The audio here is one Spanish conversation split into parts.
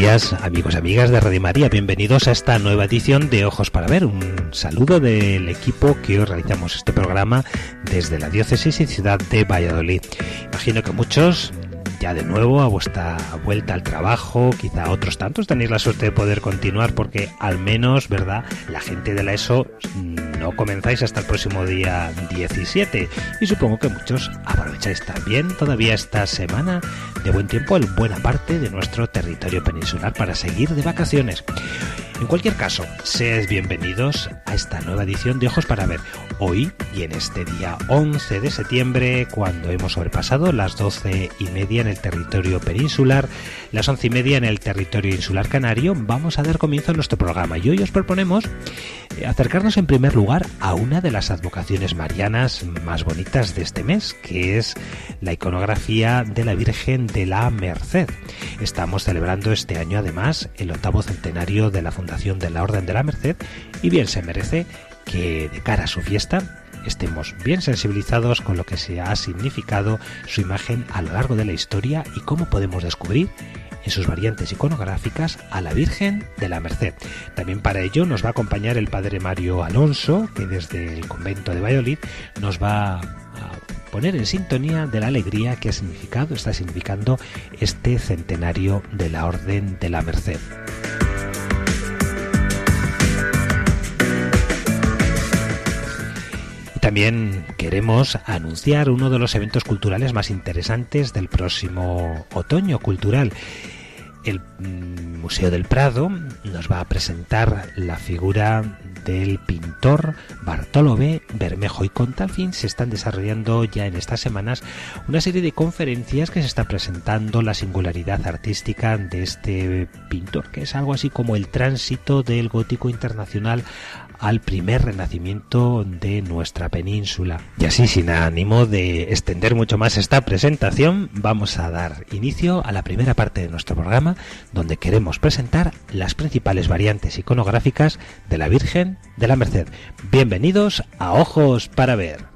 Días, amigos y amigas de Radio María. Bienvenidos a esta nueva edición de Ojos para Ver. Un saludo del equipo que hoy realizamos este programa desde la diócesis y ciudad de Valladolid. Imagino que muchos ya de nuevo a vuestra vuelta al trabajo, quizá otros tantos tenéis la suerte de poder continuar porque al menos, ¿verdad? La gente de la ESO no comenzáis hasta el próximo día 17 y supongo que muchos aprovecháis también todavía esta semana de buen tiempo en buena parte de nuestro territorio peninsular para seguir de vacaciones. En cualquier caso, seáis bienvenidos a esta nueva edición de Ojos para Ver. Hoy y en este día 11 de septiembre, cuando hemos sobrepasado las 12 y media en el territorio peninsular, las 11 y media en el territorio insular canario, vamos a dar comienzo a nuestro programa. Y hoy os proponemos acercarnos en primer lugar a una de las advocaciones marianas más bonitas de este mes, que es la iconografía de la Virgen de la Merced. Estamos celebrando este año además el octavo centenario de la Fundación de la Orden de la Merced y bien se merece que de cara a su fiesta estemos bien sensibilizados con lo que se ha significado su imagen a lo largo de la historia y cómo podemos descubrir en sus variantes iconográficas a la Virgen de la Merced. También para ello nos va a acompañar el Padre Mario Alonso, que desde el convento de Valladolid nos va a poner en sintonía de la alegría que ha significado, está significando este centenario de la Orden de la Merced. También queremos anunciar uno de los eventos culturales más interesantes del próximo otoño cultural. El mm, Museo del Prado nos va a presentar la figura del pintor Bartolomé Bermejo y con tal fin se están desarrollando ya en estas semanas una serie de conferencias que se está presentando la singularidad artística de este pintor, que es algo así como el tránsito del gótico internacional al primer renacimiento de nuestra península. Y así, sin ánimo de extender mucho más esta presentación, vamos a dar inicio a la primera parte de nuestro programa, donde queremos presentar las principales variantes iconográficas de la Virgen de la Merced. Bienvenidos a Ojos para Ver.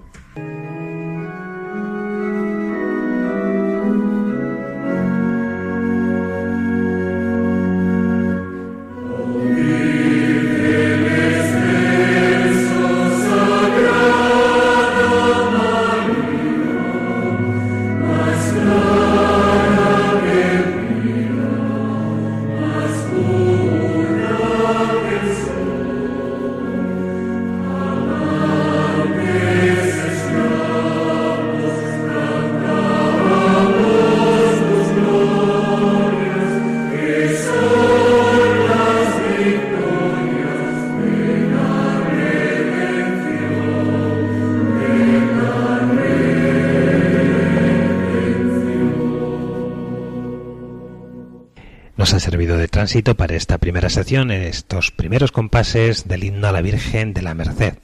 Tránsito para esta primera sección, estos primeros compases del himno a la Virgen de la Merced.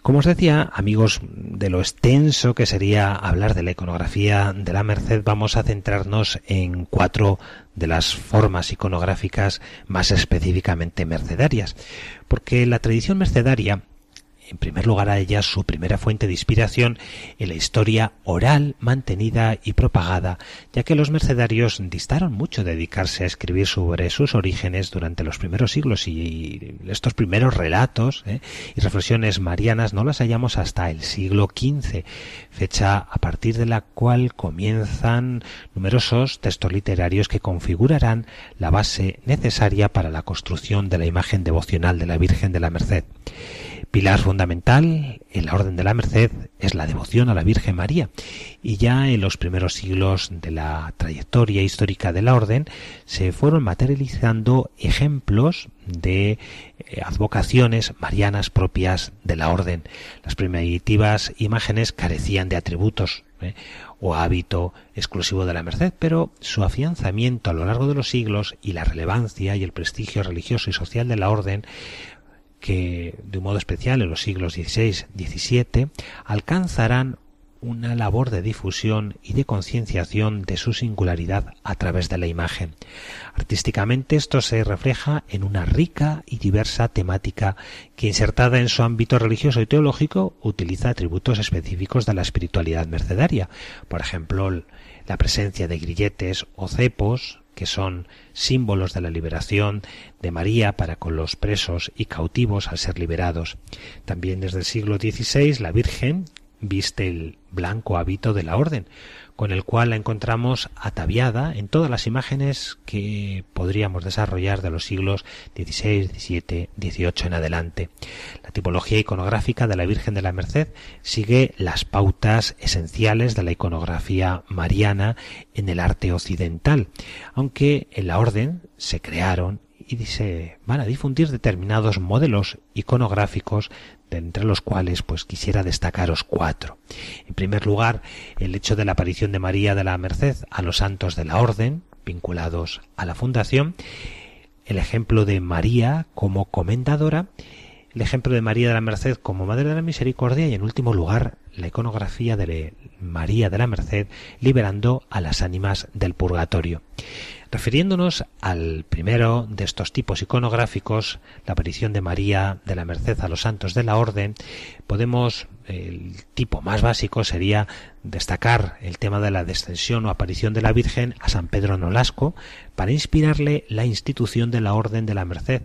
Como os decía, amigos, de lo extenso que sería hablar de la iconografía de la Merced, vamos a centrarnos en cuatro de las formas iconográficas más específicamente mercedarias, porque la tradición mercedaria en primer lugar a ella su primera fuente de inspiración en la historia oral mantenida y propagada, ya que los mercedarios distaron mucho de dedicarse a escribir sobre sus orígenes durante los primeros siglos y estos primeros relatos ¿eh? y reflexiones marianas no las hallamos hasta el siglo XV, fecha a partir de la cual comienzan numerosos textos literarios que configurarán la base necesaria para la construcción de la imagen devocional de la Virgen de la Merced. Pilar fundamental en la Orden de la Merced es la devoción a la Virgen María y ya en los primeros siglos de la trayectoria histórica de la Orden se fueron materializando ejemplos de eh, advocaciones marianas propias de la Orden. Las primitivas imágenes carecían de atributos ¿eh? o hábito exclusivo de la Merced, pero su afianzamiento a lo largo de los siglos y la relevancia y el prestigio religioso y social de la Orden que de un modo especial en los siglos XVI, XVII, alcanzarán una labor de difusión y de concienciación de su singularidad a través de la imagen. Artísticamente esto se refleja en una rica y diversa temática que insertada en su ámbito religioso y teológico utiliza atributos específicos de la espiritualidad mercedaria, por ejemplo, la presencia de grilletes o cepos, que son símbolos de la liberación de María para con los presos y cautivos al ser liberados. También desde el siglo XVI la Virgen viste el blanco hábito de la orden, con el cual la encontramos ataviada en todas las imágenes que podríamos desarrollar de los siglos XVI, XVII, XVIII en adelante. La tipología iconográfica de la Virgen de la Merced sigue las pautas esenciales de la iconografía mariana en el arte occidental, aunque en la orden se crearon y se van a difundir determinados modelos iconográficos entre los cuales pues quisiera destacaros cuatro. En primer lugar, el hecho de la aparición de María de la Merced a los santos de la Orden, vinculados a la fundación, el ejemplo de María como comendadora, el ejemplo de María de la Merced como Madre de la Misericordia y en último lugar la iconografía de María de la Merced liberando a las ánimas del purgatorio. Refiriéndonos al primero de estos tipos iconográficos, la aparición de María de la Merced a los santos de la Orden, podemos, el tipo más básico sería destacar el tema de la descensión o aparición de la Virgen a San Pedro Nolasco para inspirarle la institución de la Orden de la Merced,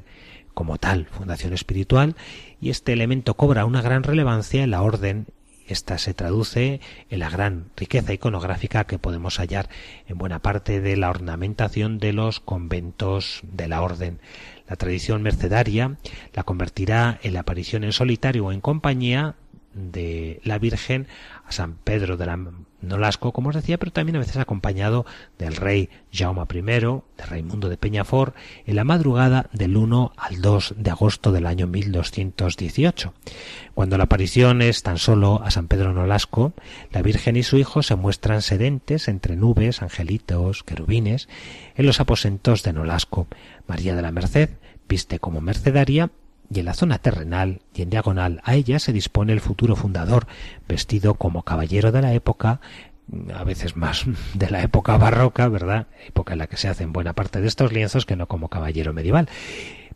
como tal fundación espiritual, y este elemento cobra una gran relevancia en la orden esta se traduce en la gran riqueza iconográfica que podemos hallar en buena parte de la ornamentación de los conventos de la orden. La tradición mercedaria la convertirá en la aparición en solitario o en compañía de la Virgen a San Pedro de la Nolasco, como os decía, pero también a veces acompañado del rey Jaume I, de Raimundo de Peñafort, en la madrugada del 1 al 2 de agosto del año 1218. Cuando la aparición es tan solo a San Pedro Nolasco, la Virgen y su hijo se muestran sedentes entre nubes, angelitos, querubines, en los aposentos de Nolasco. María de la Merced viste como mercedaria y en la zona terrenal y en diagonal a ella se dispone el futuro fundador, vestido como caballero de la época, a veces más de la época barroca, ¿verdad? Época en la que se hacen buena parte de estos lienzos que no como caballero medieval.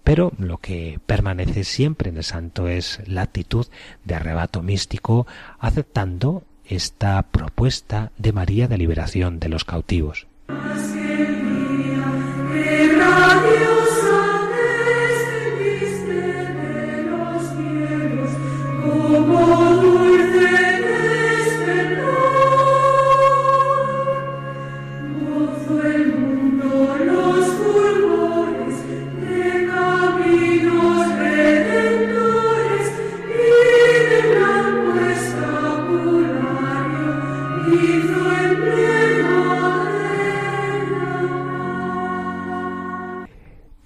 Pero lo que permanece siempre en el santo es la actitud de arrebato místico, aceptando esta propuesta de María de liberación de los cautivos.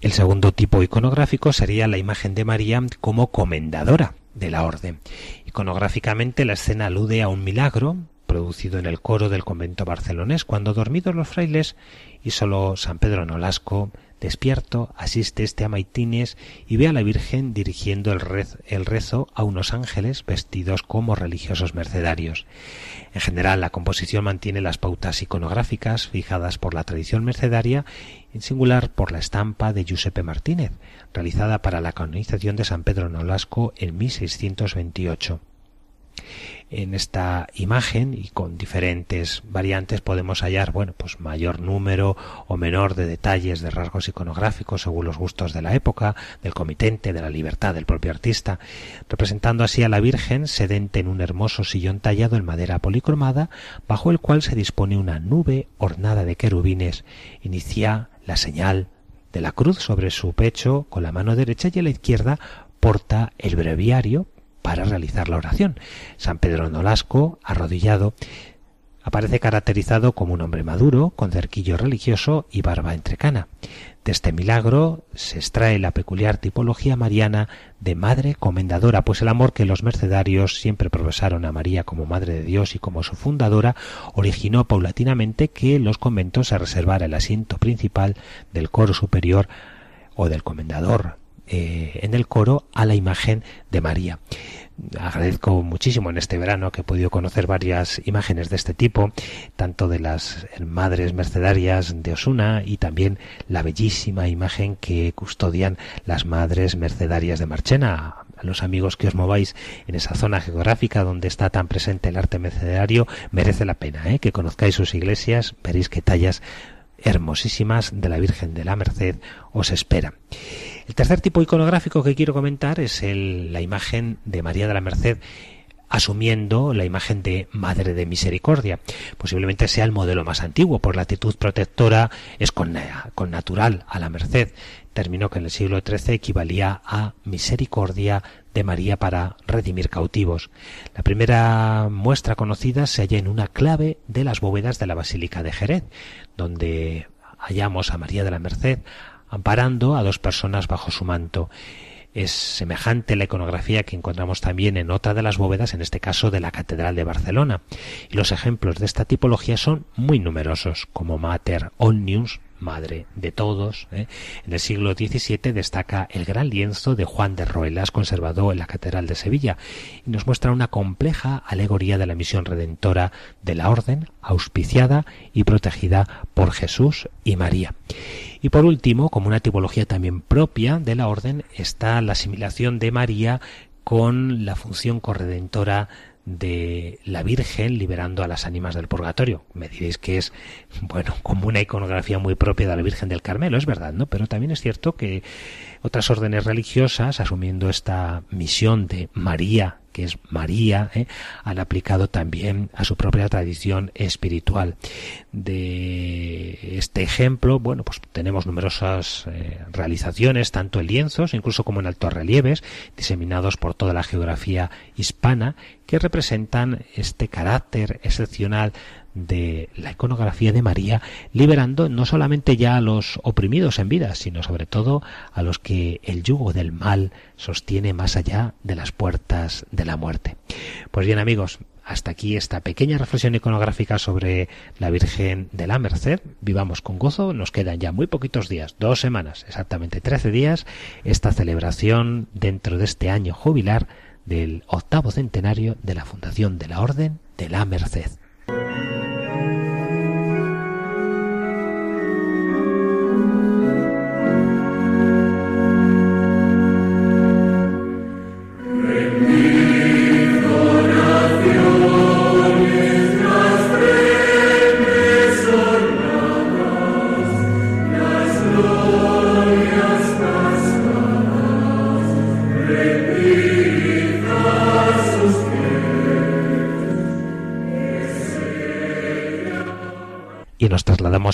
El segundo tipo iconográfico sería la imagen de María como comendadora de la orden. Iconográficamente la escena alude a un milagro producido en el coro del convento barcelonés cuando dormidos los frailes y solo San Pedro Nolasco Despierto, asiste este a Maitines y ve a la Virgen dirigiendo el, rezo a unos ángeles vestidos como religiosos mercedarios. En general, la composición mantiene las pautas iconográficas fijadas por la tradición mercedaria, en singular por la estampa de Giuseppe Martínez, realizada para la canonización de San Pedro Nolasco en 1628 en esta imagen y con diferentes variantes podemos hallar bueno pues mayor número o menor de detalles de rasgos iconográficos según los gustos de la época del comitente de la libertad del propio artista. Representando así a la Virgen sedente en un hermoso sillón tallado en madera policromada bajo el cual se dispone una nube ornada de querubines inicia la señal de la cruz sobre su pecho con la mano derecha y a la izquierda porta el breviario para realizar la oración. San Pedro Nolasco, arrodillado, aparece caracterizado como un hombre maduro, con cerquillo religioso y barba entrecana. De este milagro se extrae la peculiar tipología mariana de madre comendadora, pues el amor que los mercedarios siempre profesaron a María como Madre de Dios y como su fundadora originó paulatinamente que los conventos se reservara el asiento principal del coro superior o del comendador eh, en el coro a la imagen de María agradezco muchísimo en este verano que he podido conocer varias imágenes de este tipo, tanto de las madres mercedarias de Osuna y también la bellísima imagen que custodian las madres mercedarias de Marchena. A los amigos que os mováis en esa zona geográfica donde está tan presente el arte mercedario, merece la pena ¿eh? que conozcáis sus iglesias, veréis que tallas hermosísimas de la Virgen de la Merced os espera. El tercer tipo iconográfico que quiero comentar es la imagen de María de la Merced asumiendo la imagen de Madre de Misericordia. Posiblemente sea el modelo más antiguo, por la actitud protectora es con, con natural a la merced. Terminó que en el siglo XIII equivalía a misericordia de María para redimir cautivos. La primera muestra conocida se halla en una clave de las bóvedas de la Basílica de Jerez, donde hallamos a María de la Merced amparando a dos personas bajo su manto. Es semejante la iconografía que encontramos también en otra de las bóvedas, en este caso de la Catedral de Barcelona. Y los ejemplos de esta tipología son muy numerosos, como Mater Omnius, madre de todos. ¿eh? En el siglo XVII destaca el gran lienzo de Juan de Roelas conservado en la Catedral de Sevilla y nos muestra una compleja alegoría de la misión redentora de la Orden, auspiciada y protegida por Jesús y María. Y por último, como una tipología también propia de la Orden, está la asimilación de María con la función corredentora de la Virgen liberando a las ánimas del purgatorio. Me diréis que es, bueno, como una iconografía muy propia de la Virgen del Carmelo, es verdad, ¿no? Pero también es cierto que otras órdenes religiosas, asumiendo esta misión de María que es María, ¿eh? han aplicado también a su propia tradición espiritual. De este ejemplo, bueno, pues tenemos numerosas eh, realizaciones, tanto en lienzos, incluso como en altos relieves, diseminados por toda la geografía hispana, que representan este carácter excepcional de la iconografía de María, liberando no solamente ya a los oprimidos en vida, sino sobre todo a los que el yugo del mal sostiene más allá de las puertas de la muerte. Pues bien amigos, hasta aquí esta pequeña reflexión iconográfica sobre la Virgen de la Merced. Vivamos con gozo, nos quedan ya muy poquitos días, dos semanas, exactamente trece días, esta celebración dentro de este año jubilar del octavo centenario de la fundación de la Orden de la Merced.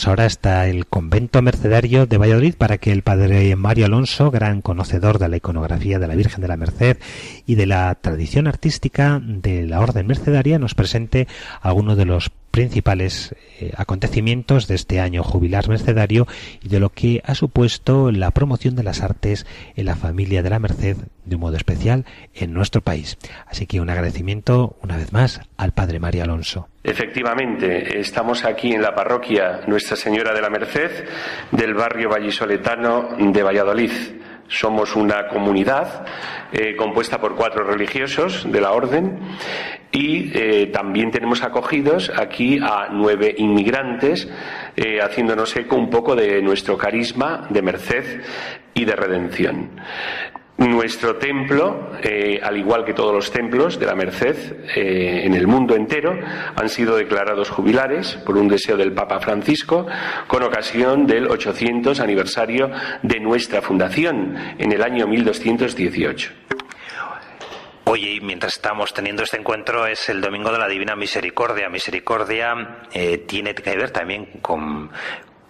Ahora hasta el convento mercedario de Valladolid para que el padre Mario Alonso, gran conocedor de la iconografía de la Virgen de la Merced y de la tradición artística de la orden mercedaria, nos presente algunos de los principales eh, acontecimientos de este año jubilar mercedario y de lo que ha supuesto la promoción de las artes en la familia de la Merced de un modo especial en nuestro país. Así que un agradecimiento una vez más al Padre Mario Alonso. Efectivamente, estamos aquí en la parroquia Nuestra Señora de la Merced del barrio vallisoletano de Valladolid. Somos una comunidad eh, compuesta por cuatro religiosos de la orden y eh, también tenemos acogidos aquí a nueve inmigrantes, eh, haciéndonos eco un poco de nuestro carisma de merced y de redención. Nuestro templo, eh, al igual que todos los templos de la Merced eh, en el mundo entero, han sido declarados jubilares por un deseo del Papa Francisco con ocasión del 800 aniversario de nuestra fundación en el año 1218. Oye, mientras estamos teniendo este encuentro es el Domingo de la Divina Misericordia. Misericordia eh, tiene que ver también con,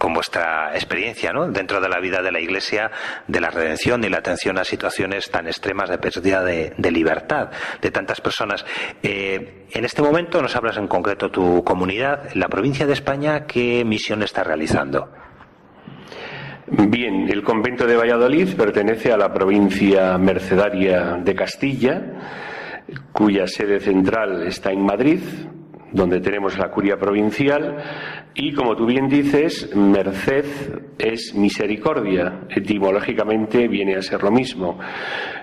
con vuestra experiencia ¿no? dentro de la vida de la Iglesia, de la redención y la atención a situaciones tan extremas de pérdida de, libertad de tantas personas. Eh, en este momento nos hablas en concreto tu comunidad, la provincia de España, ¿qué misión está realizando? Bien, el convento de Valladolid pertenece a la provincia mercedaria de Castilla, cuya sede central está en Madrid, donde tenemos la curia provincial, y como tú bien dices, merced es misericordia, etimológicamente viene a ser lo mismo.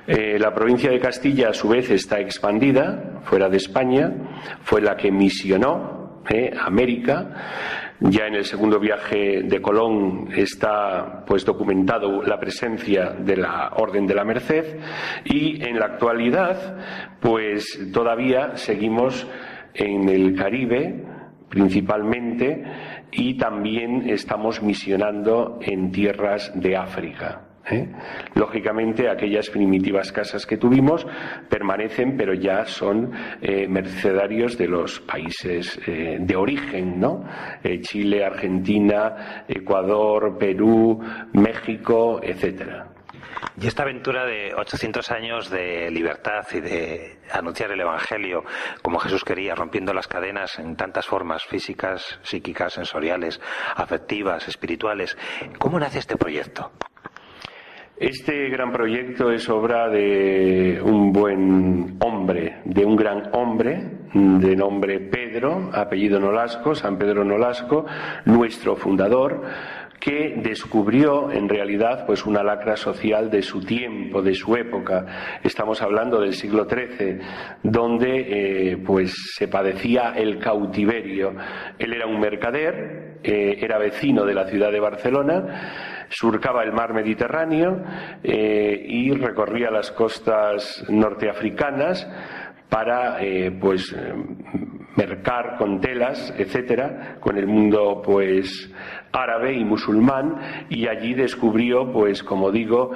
Eh, la provincia de Castilla, a su vez, está expandida fuera de España, fue la que misionó eh, América ya en el segundo viaje de Colón está pues documentado la presencia de la Orden de la Merced y en la actualidad pues todavía seguimos en el Caribe principalmente y también estamos misionando en tierras de África. ¿eh? Lógicamente, aquellas primitivas casas que tuvimos permanecen, pero ya son eh, mercedarios de los países eh, de origen, ¿no? Chile, Argentina, Ecuador, Perú, México, etcétera. Y esta aventura de 800 años de libertad y de anunciar el Evangelio como Jesús quería, rompiendo las cadenas en tantas formas físicas, psíquicas, sensoriales, afectivas, espirituales, ¿cómo nace este proyecto? Este gran proyecto es obra de un buen hombre, de un gran hombre de nombre Pedro, apellido Nolasco, San Pedro Nolasco, nuestro fundador, que descubrió en realidad pues una lacra social de su tiempo, de su época. Estamos hablando del siglo XIII, donde eh, pues se padecía el cautiverio. Él era un mercader, eh, era vecino de la ciudad de Barcelona surcaba el mar Mediterráneo eh, y recorría las costas norteafricanas para pues mercar con telas, etcétera, con el mundo pues árabe y musulmán y allí descubrió pues como digo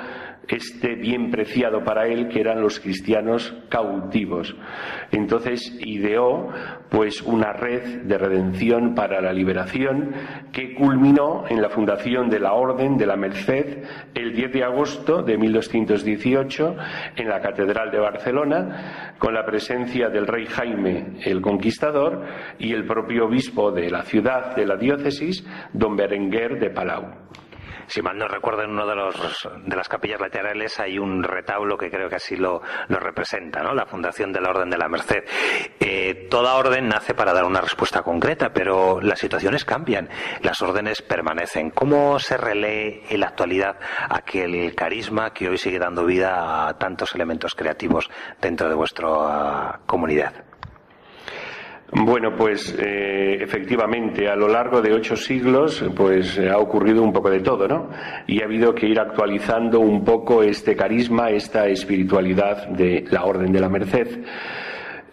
este bien preciado para él que eran los cristianos cautivos. Entonces ideó pues una red de redención para la liberación que culminó en la fundación de la Orden de la Merced el 10 de agosto de 1218 en la Catedral de Barcelona con la presencia del rey Jaime el Conquistador y el propio obispo de la ciudad de la diócesis, don Berenguer de Palau si mal no recuerdo, en una de, los, de las capillas laterales hay un retablo que creo que así lo, lo representa, ¿no? La fundación de la Orden de la Merced. Eh, toda orden nace para dar una respuesta concreta, pero las situaciones cambian, las órdenes permanecen. ¿Cómo se relee en la actualidad aquel carisma que hoy sigue dando vida a tantos elementos creativos dentro de vuestra comunidad? Bueno, pues eh, efectivamente, a lo largo de ocho siglos, pues ha ocurrido un poco de todo, ¿no? Y ha habido que ir actualizando un poco este carisma, esta espiritualidad de la Orden de la Merced.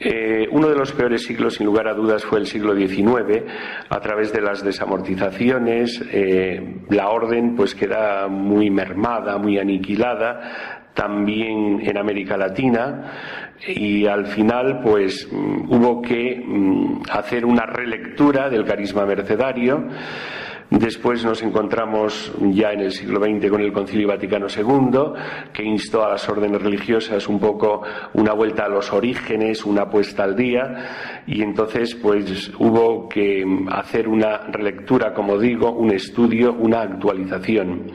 Eh, uno de los peores siglos, sin lugar a dudas, fue el siglo XIX. A través de las desamortizaciones, eh, la orden pues queda muy mermada, muy aniquilada también en América Latina y al final pues mm, hubo que mm, hacer una relectura del carisma mercedario. Después nos encontramos ya en el siglo XX con el Concilio Vaticano II, que instó a las órdenes religiosas un poco una vuelta a los orígenes, una puesta al día, y entonces pues hubo que hacer una relectura, como digo, un estudio, una actualización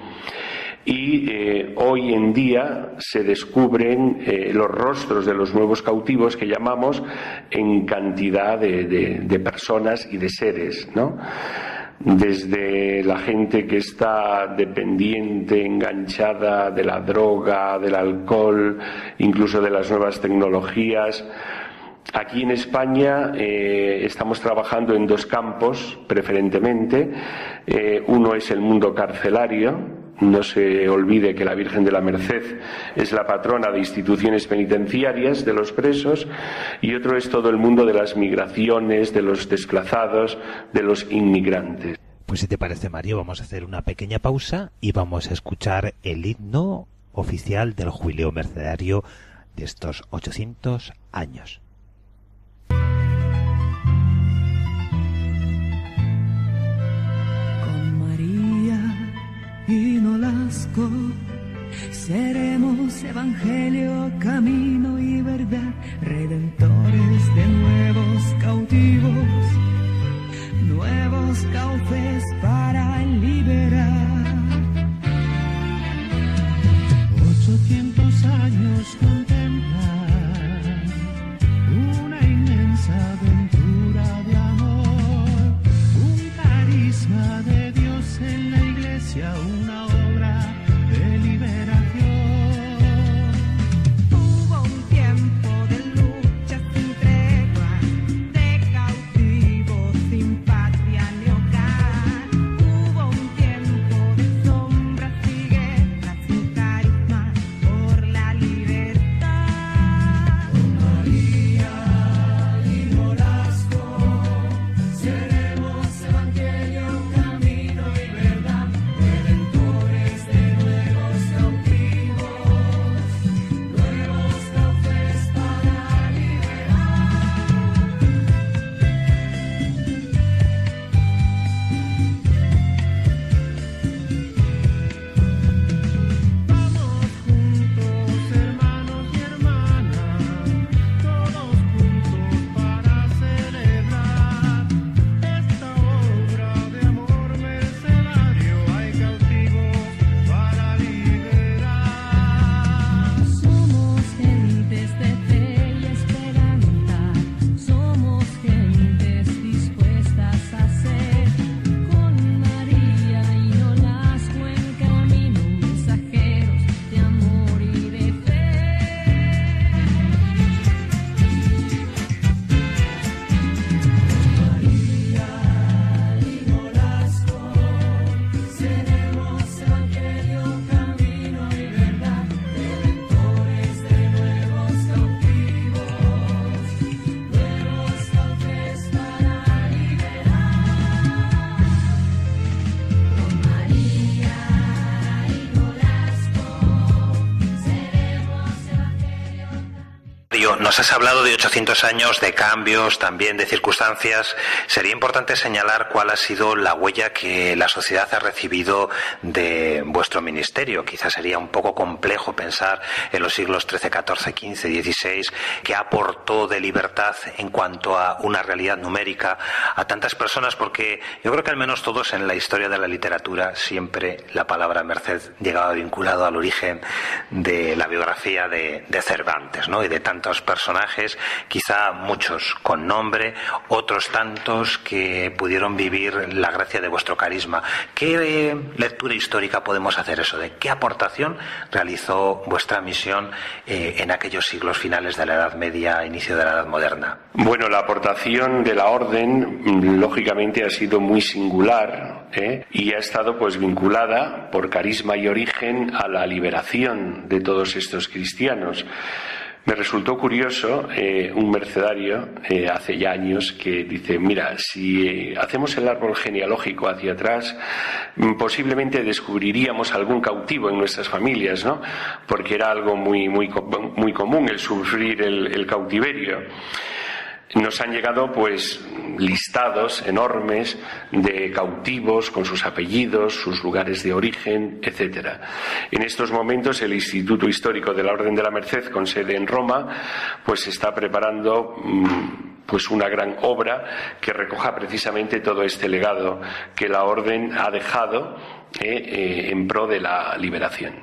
y eh, hoy en día se descubren eh, los rostros de los nuevos cautivos que llamamos en cantidad de, personas y de seres, ¿no? desde la gente que está dependiente, enganchada de la droga, del alcohol, incluso de las nuevas tecnologías. Aquí en España eh, estamos trabajando en dos campos preferentemente. uno es el mundo carcelario, no se olvide que la Virgen de la Merced es la patrona de instituciones penitenciarias de los presos y otro es todo el mundo de las migraciones, de los desplazados, de los inmigrantes. Pues si te parece, Mario, vamos a hacer una pequeña pausa y vamos a escuchar el himno oficial del jubileo mercedario de estos 800 años. Seremos evangelio, camino y verdad, redentores de nuevos cautivos, nuevos cauces para liberar. 800 años contemplan una inmensa aventura de amor, un carisma de Dios en la iglesia, una Nos has hablado de 800 años de cambios, también de circunstancias. Sería importante señalar cuál ha sido la huella que la sociedad ha recibido de vuestro ministerio. Quizás sería un poco complejo pensar en los siglos XIII, XIV, XV, XVI, qué aportó de libertad en cuanto a una realidad numérica a tantas personas, porque yo creo que al menos todos en la historia de la literatura siempre la palabra merced llegaba vinculado al origen de la biografía de, de Cervantes, ¿no? Y de tantos personajes, quizá muchos con nombre, otros tantos que pudieron vivir la gracia de vuestro carisma. ¿Qué lectura histórica podemos hacer eso? ¿De qué aportación realizó vuestra misión eh, en aquellos siglos finales de la Edad Media, inicio de la Edad Moderna? Bueno, la aportación de la orden, mm, lógicamente, ha sido muy singular ¿eh? y ha estado pues vinculada por carisma y origen a la liberación de todos estos cristianos. Me resultó curioso eh, un mercedario eh, hace ya años que dice, mira, si eh, hacemos el árbol genealógico hacia atrás, mm, posiblemente descubriríamos algún cautivo en nuestras familias, ¿no? Porque era algo muy, muy, muy común el sufrir el cautiverio nos han llegado pues listados enormes de cautivos con sus apellidos, sus lugares de origen, etcétera. En estos momentos el Instituto Histórico de la Orden de la Merced con sede en Roma pues está preparando mm, pues una gran obra que recoja precisamente todo este legado que la orden ha dejado eh, eh, en pro de la liberación.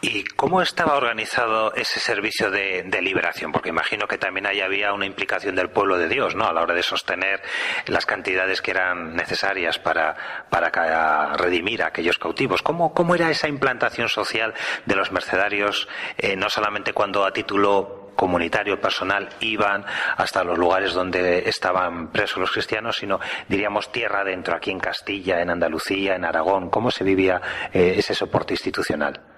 ¿Y cómo estaba organizado ese servicio de, liberación? Porque imagino que también ahí había una implicación del pueblo de Dios, ¿no? A la hora de sostener las cantidades que eran necesarias para, para redimir a aquellos cautivos. ¿Cómo, cómo era esa implantación social de los mercenarios, eh, no solamente cuando a título comunitario, personal, iban hasta los lugares donde estaban presos los cristianos, sino, diríamos, tierra adentro, aquí en Castilla, en Andalucía, en Aragón? ¿Cómo se vivía eh, ese soporte institucional?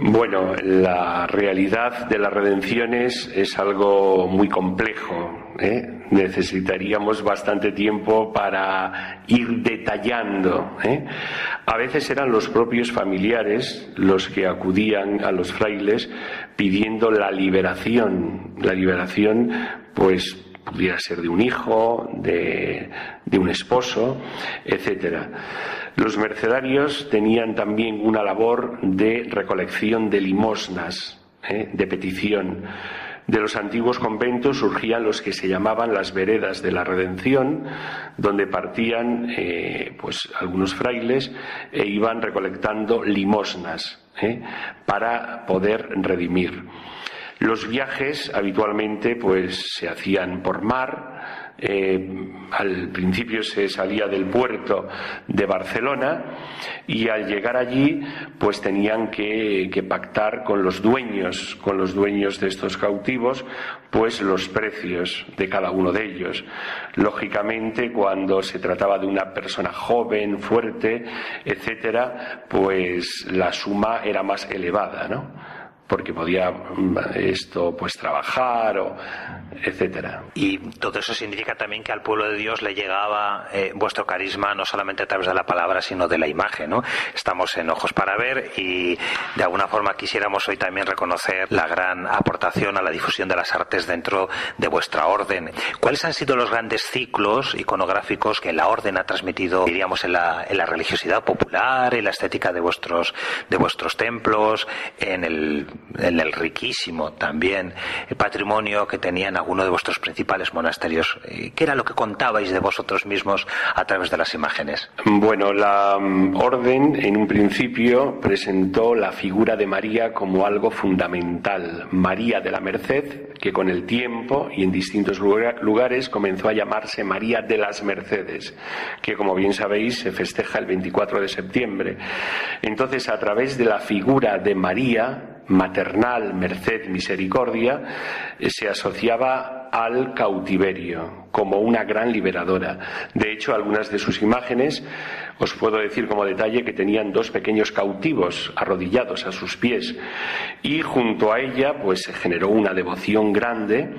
Bueno, la realidad de las redenciones es algo muy complejo. ¿eh? Necesitaríamos bastante tiempo para ir detallando. ¿eh? A veces eran los propios familiares los que acudían a los frailes pidiendo la liberación. La liberación, pues, pudiera ser de un hijo, de, de un esposo, etcétera. Los mercedarios tenían también una labor de recolección de limosnas, ¿eh? de petición. De los antiguos conventos surgían los que se llamaban las veredas de la redención, donde partían eh, pues algunos frailes e iban recolectando limosnas ¿eh? para poder redimir. Los viajes habitualmente pues se hacían por mar, eh, al principio se salía del puerto de Barcelona y al llegar allí pues tenían que, que, pactar con los dueños, con los dueños de estos cautivos, pues los precios de cada uno de ellos. Lógicamente cuando se trataba de una persona joven, fuerte, etcétera, pues la suma era más elevada, ¿no? Porque podía esto pues trabajar o etcétera. Y todo eso significa también que al pueblo de Dios le llegaba eh, vuestro carisma no solamente a través de la palabra, sino de la imagen, ¿no? Estamos en Ojos para Ver y de alguna forma quisiéramos hoy también reconocer la gran aportación a la difusión de las artes dentro de vuestra orden. ¿Cuáles han sido los grandes ciclos iconográficos que la orden ha transmitido, diríamos, en la, en la religiosidad popular, en la estética de vuestros, de vuestros templos, en el en el riquísimo también patrimonio que tenían algunos de vuestros principales monasterios. Eh, ¿Qué era lo que contabais de vosotros mismos a través de las imágenes? Bueno, la mm, orden en un principio presentó la figura de María como algo fundamental. María de la Merced, que con el tiempo y en distintos lugares comenzó a llamarse María de las Mercedes, que como bien sabéis se festeja el 24 de septiembre. Entonces, a través de la figura de María, maternal, merced, misericordia, eh, se asociaba al cautiverio como una gran liberadora. De hecho, algunas de sus imágenes, os puedo decir como detalle que tenían dos pequeños cautivos arrodillados a sus pies y junto a ella pues se generó una devoción grande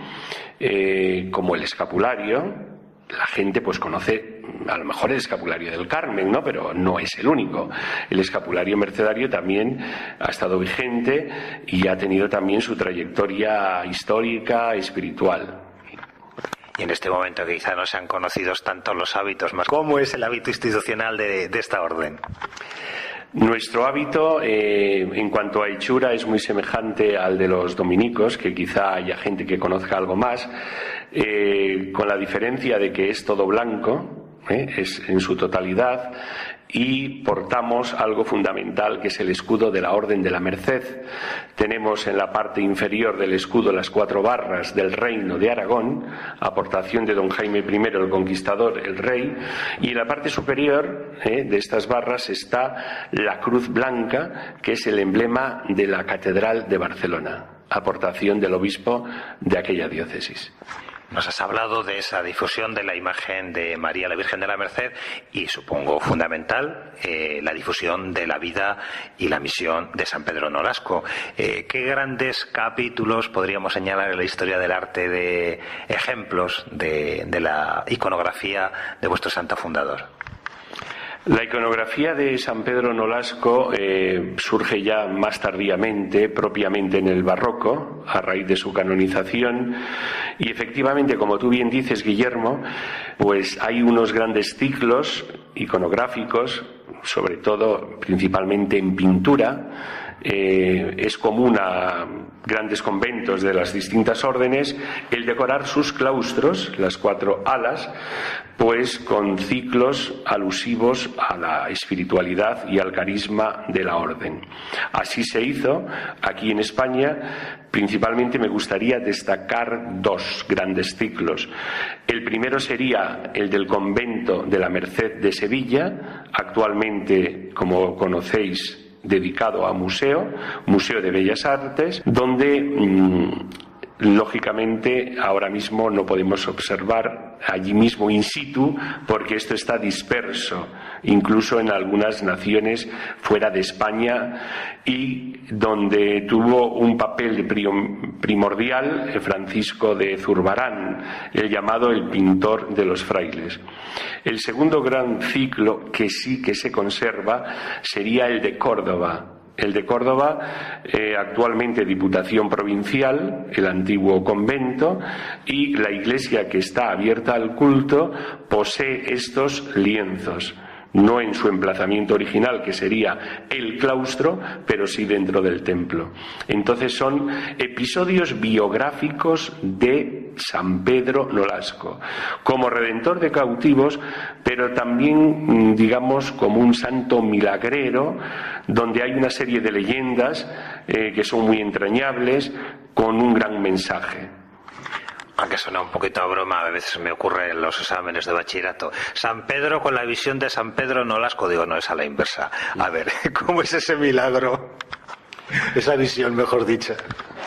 eh, como el escapulario. La gente pues conoce a lo mejor el escapulario del Carmen, ¿no? Pero no es el único. El escapulario mercedario también ha estado vigente y ha tenido también su trayectoria histórica, espiritual. Y en este momento quizá no se han conocido tanto los hábitos más. ¿Cómo es el hábito institucional de, de esta orden? Nuestro hábito eh, en cuanto a hechura es muy semejante al de los dominicos, que quizá haya gente que conozca algo más, eh, con la diferencia de que es todo blanco, ¿eh? es en su totalidad y portamos algo fundamental que es el escudo de la Orden de la Merced. Tenemos en la parte inferior del escudo las cuatro barras del Reino de Aragón, aportación de don Jaime I el Conquistador, el Rey, y en la parte superior ¿eh? de estas barras está la Cruz Blanca, que es el emblema de la Catedral de Barcelona, aportación del obispo de aquella diócesis. Nos has hablado de esa difusión de la imagen de María la Virgen de la Merced y supongo fundamental eh, la difusión de la vida y la misión de San Pedro Nolasco. Eh, ¿Qué grandes capítulos podríamos señalar en la historia del arte de ejemplos de, la iconografía de vuestro santo fundador? La iconografía de San Pedro Nolasco eh, surge ya más tardíamente, propiamente en el barroco, a raíz de su canonización, y efectivamente, como tú bien dices, Guillermo, pues hay unos grandes ciclos iconográficos, sobre todo principalmente en pintura, eh, es común a grandes conventos de las distintas órdenes el decorar sus claustros, las cuatro alas, pues con ciclos alusivos a la espiritualidad y al carisma de la orden. Así se hizo aquí en España. Principalmente me gustaría destacar dos grandes ciclos. El primero sería el del convento de la Merced de Sevilla, actualmente, como conocéis, dedicado a museo, Museo de Bellas Artes, donde mm, lógicamente ahora mismo no podemos observar allí mismo in situ porque esto está disperso incluso en algunas naciones fuera de España y donde tuvo un papel primordial Francisco de Zurbarán, el llamado el pintor de los frailes. El segundo gran ciclo que sí que se conserva sería el de Córdoba, el de Córdoba, eh, actualmente Diputación Provincial, el antiguo convento, y la iglesia que está abierta al culto posee estos lienzos. No en su emplazamiento original, que sería el claustro, pero sí dentro del templo. Entonces son episodios biográficos de San Pedro Nolasco, como redentor de cautivos, pero también, mm, digamos, como un santo milagrero, donde hay una serie de leyendas eh, que son muy entrañables, con un gran mensaje aunque suena un poquito a broma, a veces me ocurre en los exámenes de bachillerato. San Pedro con la visión de San Pedro Nolasco, digo, no es a la inversa. A ver, ¿cómo es ese milagro? Esa visión, mejor dicha.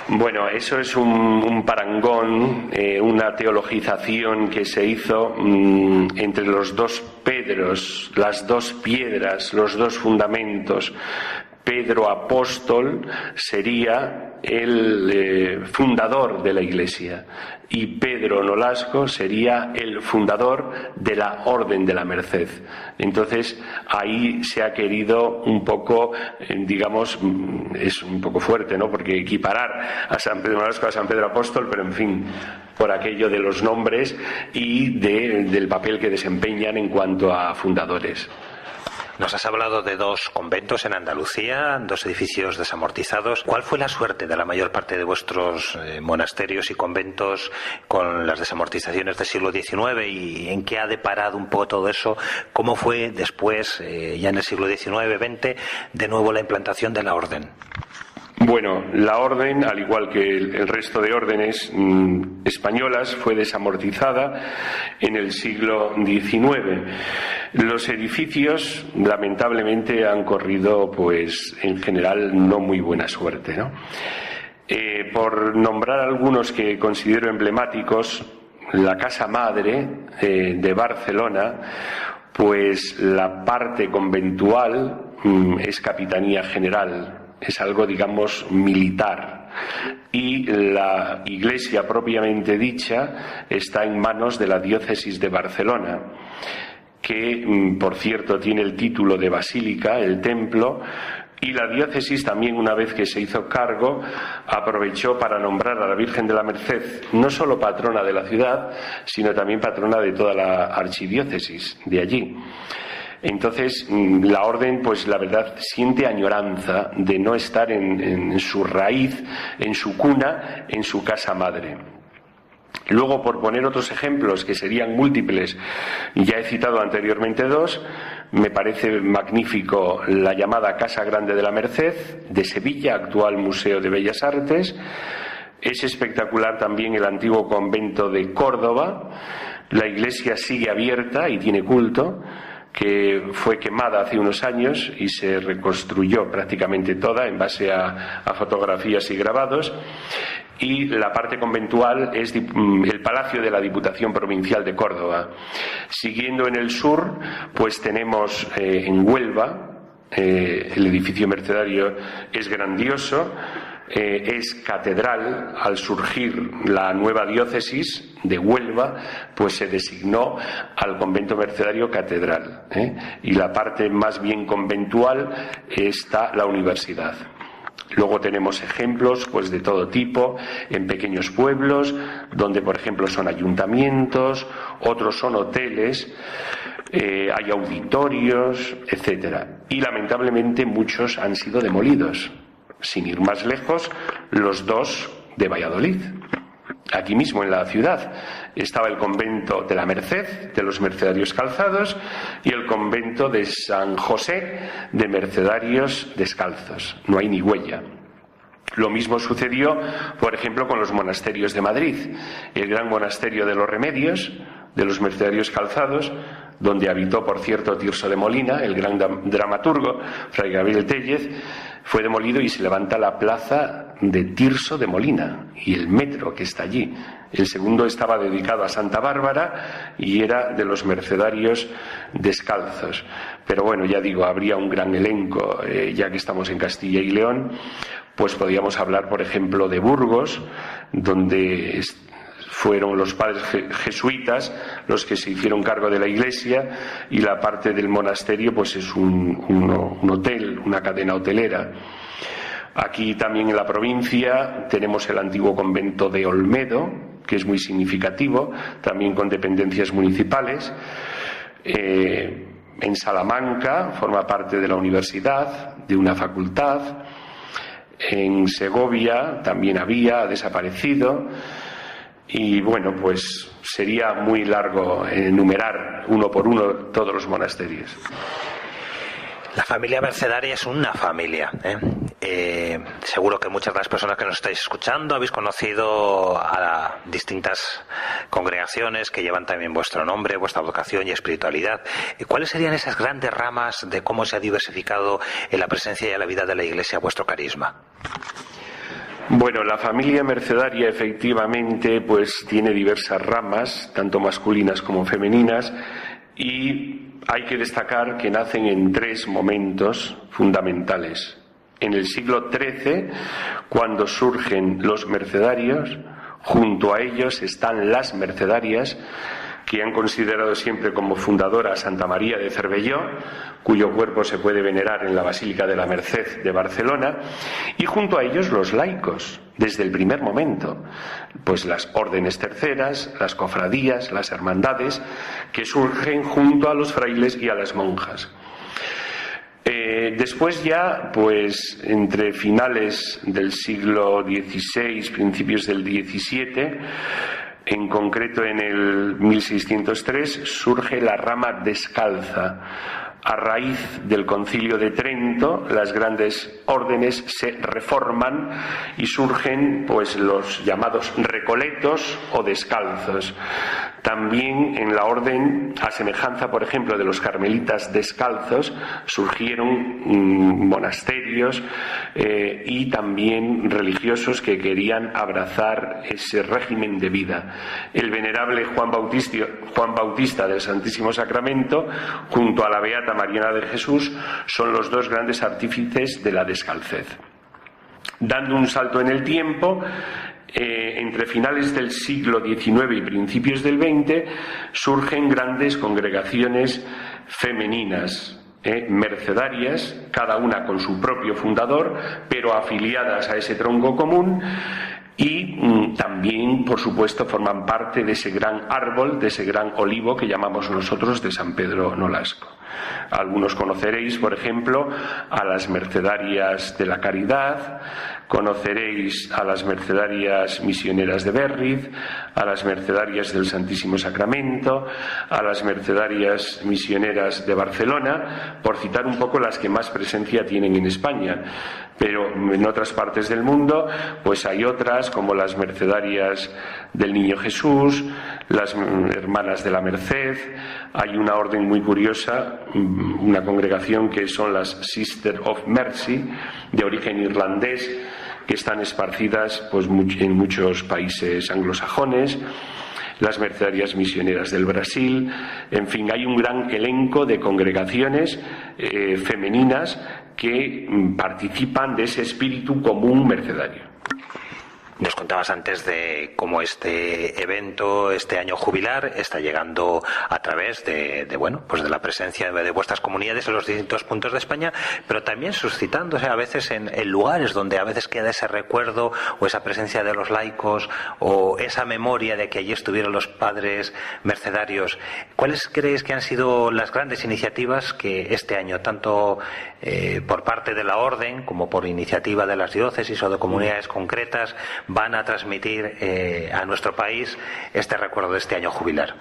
Bueno, eso es un, parangón, eh, una teologización que se hizo mm, entre los dos Pedros, las dos piedras, los dos fundamentos. Pedro apóstol sería el eh, fundador de la Iglesia y Pedro Nolasco sería el fundador de la Orden de la Merced. Entonces ahí se ha querido un poco, eh, digamos, mm, es un poco fuerte, ¿no? Porque equiparar a San Pedro Nolasco a San Pedro Apóstol, pero en fin, por aquello de los nombres y de- del papel que desempeñan en cuanto a fundadores. Nos has hablado de dos conventos en Andalucía, dos edificios desamortizados. ¿Cuál fue la suerte de la mayor parte de vuestros eh, monasterios y conventos con las desamortizaciones del siglo XIX y en qué ha deparado un poco todo eso? ¿Cómo fue después, eh, ya en el siglo XIX-XX, de nuevo la implantación de la orden? Bueno, la orden, al igual que el, resto de órdenes mm, españolas, fue desamortizada en el siglo XIX. Los edificios, lamentablemente, han corrido, pues, en general, no muy buena suerte, ¿no? Eh, por nombrar algunos que considero emblemáticos, la Casa Madre eh, de Barcelona, pues la parte conventual mm, es Capitanía General, es algo, digamos, militar. Y la iglesia propiamente dicha está en manos de la diócesis de Barcelona, que, mm, por cierto, tiene el título de basílica, el templo, y la diócesis también, una vez que se hizo cargo, aprovechó para nombrar a la Virgen de la Merced no solo patrona de la ciudad, sino también patrona de toda la archidiócesis de allí. Entonces, mm, la orden, pues la verdad, siente añoranza de no estar en, en su raíz, en su cuna, en su casa madre. Luego, por poner otros ejemplos que serían múltiples, ya he citado anteriormente dos, me parece magnífico la llamada Casa Grande de la Merced de Sevilla, actual Museo de Bellas Artes. Es espectacular también el antiguo convento de Córdoba. La iglesia sigue abierta y tiene culto que fue quemada hace unos años y se reconstruyó prácticamente toda en base a, fotografías y grabados. Y la parte conventual es mm, el Palacio de la Diputación Provincial de Córdoba. Siguiendo en el sur, pues tenemos eh, en Huelva, eh, el edificio mercedario es grandioso, eh, es catedral. Al surgir la nueva diócesis de Huelva, pues se designó al convento mercedario catedral. ¿eh? Y la parte más bien conventual está la universidad. Luego tenemos ejemplos pues de todo tipo en pequeños pueblos donde por ejemplo son ayuntamientos, otros son hoteles, eh, hay auditorios, etcétera. Y lamentablemente muchos han sido demolidos. Sin ir más lejos, los dos de Valladolid. Aquí mismo en la ciudad estaba el convento de la Merced, de los Mercedarios Calzados, y el convento de San José, de Mercedarios Descalzos. No hay ni huella. Lo mismo sucedió, por ejemplo, con los monasterios de Madrid. El gran monasterio de los Remedios, de los Mercedarios Calzados, donde habitó, por cierto, Tirso de Molina, el gran dramaturgo, Fray Gabriel Tellez, fue demolido y se levanta la plaza de Tirso de Molina y el metro que está allí. El segundo estaba dedicado a Santa Bárbara y era de los mercedarios descalzos. Pero bueno, ya digo, habría un gran elenco, eh, ya que estamos en Castilla y León, pues podríamos hablar, por ejemplo, de Burgos, donde fueron los padres je- jesuitas los que se hicieron cargo de la iglesia y la parte del monasterio pues es un hotel, una cadena hotelera. Aquí también en la provincia tenemos el antiguo convento de Olmedo, que es muy significativo, también con dependencias municipales. Eh, en Salamanca, forma parte de la universidad, de una facultad. En Segovia también había, ha desaparecido. Y bueno, pues sería muy largo enumerar uno por uno todos los monasterios. La familia mercedaria es una familia. ¿eh? Eh, seguro que muchas de las personas que nos estáis escuchando habéis conocido a distintas congregaciones que llevan también vuestro nombre, vuestra vocación y espiritualidad. ¿Cuáles serían esas grandes ramas de cómo se ha diversificado en la presencia y en la vida de la Iglesia vuestro carisma? Bueno, la familia mercedaria efectivamente pues tiene diversas ramas, tanto masculinas como femeninas, y hay que destacar que nacen en tres momentos fundamentales. En el siglo XIII, cuando surgen los mercedarios, junto a ellos están las mercedarias, que han considerado siempre como fundadora a Santa María de Cervelló, cuyo cuerpo se puede venerar en la Basílica de la Merced de Barcelona, y junto a ellos los laicos, desde el primer momento, pues las órdenes terceras, las cofradías, las hermandades, que surgen junto a los frailes y a las monjas. Eh, después ya, pues entre finales del siglo XVI, principios del XVII, en concreto en el 1603, surge la rama descalza. A raíz del concilio de Trento, las grandes órdenes se reforman y surgen pues los llamados recoletos o descalzos. También en la orden, a semejanza, por ejemplo, de los carmelitas descalzos, surgieron mm, monasterios eh, y también religiosos que querían abrazar ese régimen de vida. El venerable Juan Juan Bautista del Santísimo Sacramento, junto a la Beata Mariana de Jesús, son los dos grandes artífices de la descalcez. Dando un salto en el tiempo, eh, entre finales del siglo XIX y principios del XX surgen grandes congregaciones femeninas, eh, mercedarias, cada una con su propio fundador, pero afiliadas a ese tronco común y mm, también, por supuesto, forman parte de ese gran árbol, de ese gran olivo que llamamos nosotros de San Pedro Nolasco. Algunos conoceréis, por ejemplo, a las mercedarias de la caridad, conoceréis a las mercedarias misioneras de Berriz, a las mercedarias del Santísimo Sacramento, a las mercedarias misioneras de Barcelona, por citar un poco las que más presencia tienen en España. Pero en otras partes del mundo, pues hay otras como las mercedarias del Niño Jesús, las hermanas de la Merced, hay una orden muy curiosa, una congregación que son las Sister of Mercy, de origen irlandés, que están esparcidas pues, en muchos países anglosajones las mercedarias misioneras del Brasil, en fin, hay un gran elenco de congregaciones eh, femeninas que mm, participan de ese espíritu común mercedario. Nos contabas antes de cómo este evento, este año jubilar, está llegando a través de, bueno, pues de la presencia de vuestras comunidades en los distintos puntos de España, pero también suscitándose a veces en, en lugares donde a veces queda ese recuerdo o esa presencia de los laicos o esa memoria de que allí estuvieron los padres mercedarios. ¿Cuáles creéis que han sido las grandes iniciativas que este año, tanto eh, por parte de la Orden como por iniciativa de las diócesis o de comunidades concretas, van a transmitir eh, a nuestro país este recuerdo de este año jubilar?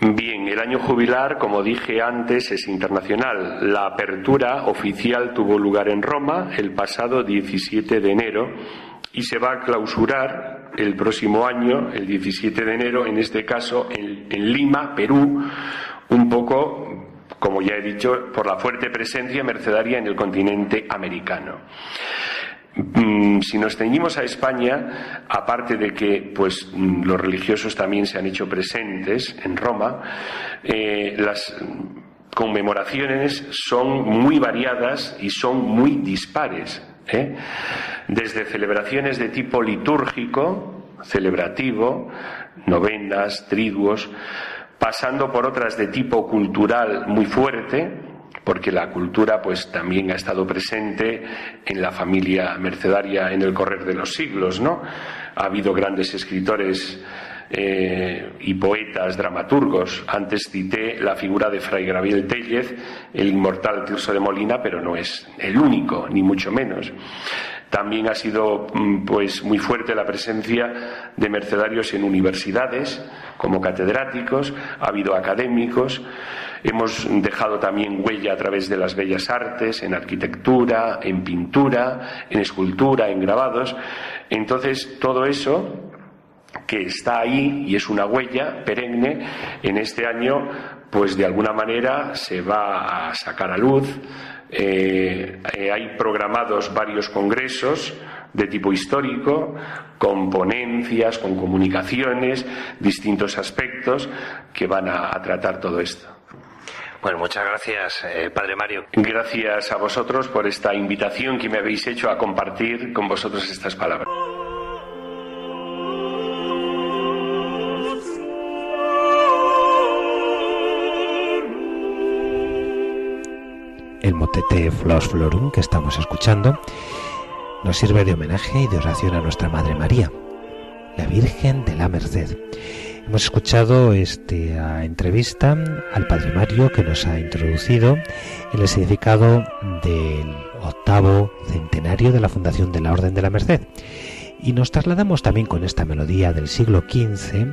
Bien, el año jubilar, como dije antes, es internacional. La apertura oficial tuvo lugar en Roma el pasado 17 de enero y se va a clausurar el próximo año, el 17 de enero, en este caso en, en Lima, Perú, un poco como ya he dicho, por la fuerte presencia mercedaria en el continente americano. Mm, si nos ceñimos a España, aparte de que pues, mm, los religiosos también se han hecho presentes en Roma, eh, las conmemoraciones son muy variadas y son muy dispares. ¿eh? Desde celebraciones de tipo litúrgico, celebrativo, novenas, triduos, pasando por otras de tipo cultural muy fuerte, porque la cultura pues también ha estado presente en la familia mercedaria en el correr de los siglos, ¿no? Ha habido grandes escritores eh, y poetas, dramaturgos. Antes cité la figura de Fray Gabriel Tellez, el inmortal Tirso de Molina, pero no es el único, ni mucho menos. También ha sido mm, pues muy fuerte la presencia de mercedarios en universidades como catedráticos, ha habido académicos, hemos dejado también huella a través de las bellas artes, en arquitectura, en pintura, en escultura, en grabados. Entonces, todo eso que está ahí y es una huella perenne en este año, pues de alguna manera se va a sacar a luz. Eh, eh, hay programados varios congresos de tipo histórico, con ponencias, con comunicaciones, distintos aspectos que van a, a tratar todo esto. Bueno, muchas gracias, eh, Padre Mario. Gracias a vosotros por esta invitación que me habéis hecho a compartir con vosotros estas palabras. El motete Flos Florum que estamos escuchando nos sirve de homenaje y de oración a nuestra Madre María, la Virgen de la Merced. Hemos escuchado esta entrevista al Padre Mario que nos ha introducido en el significado del octavo centenario de la fundación de la Orden de la Merced. Y nos trasladamos también con esta melodía del siglo XV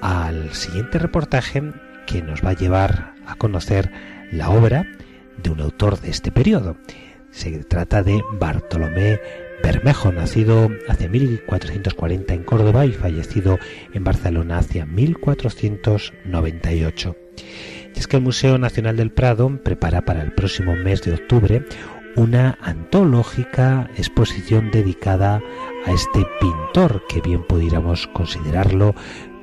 al siguiente reportaje que nos va a llevar a conocer la obra de un autor de este periodo. Se trata de Bartolomé Bermejo, nacido hacia 1440 en Córdoba y fallecido en Barcelona hacia 1498. Y es que el Museo Nacional del Prado prepara para el próximo mes de octubre una antológica exposición dedicada a este pintor que bien pudiéramos considerarlo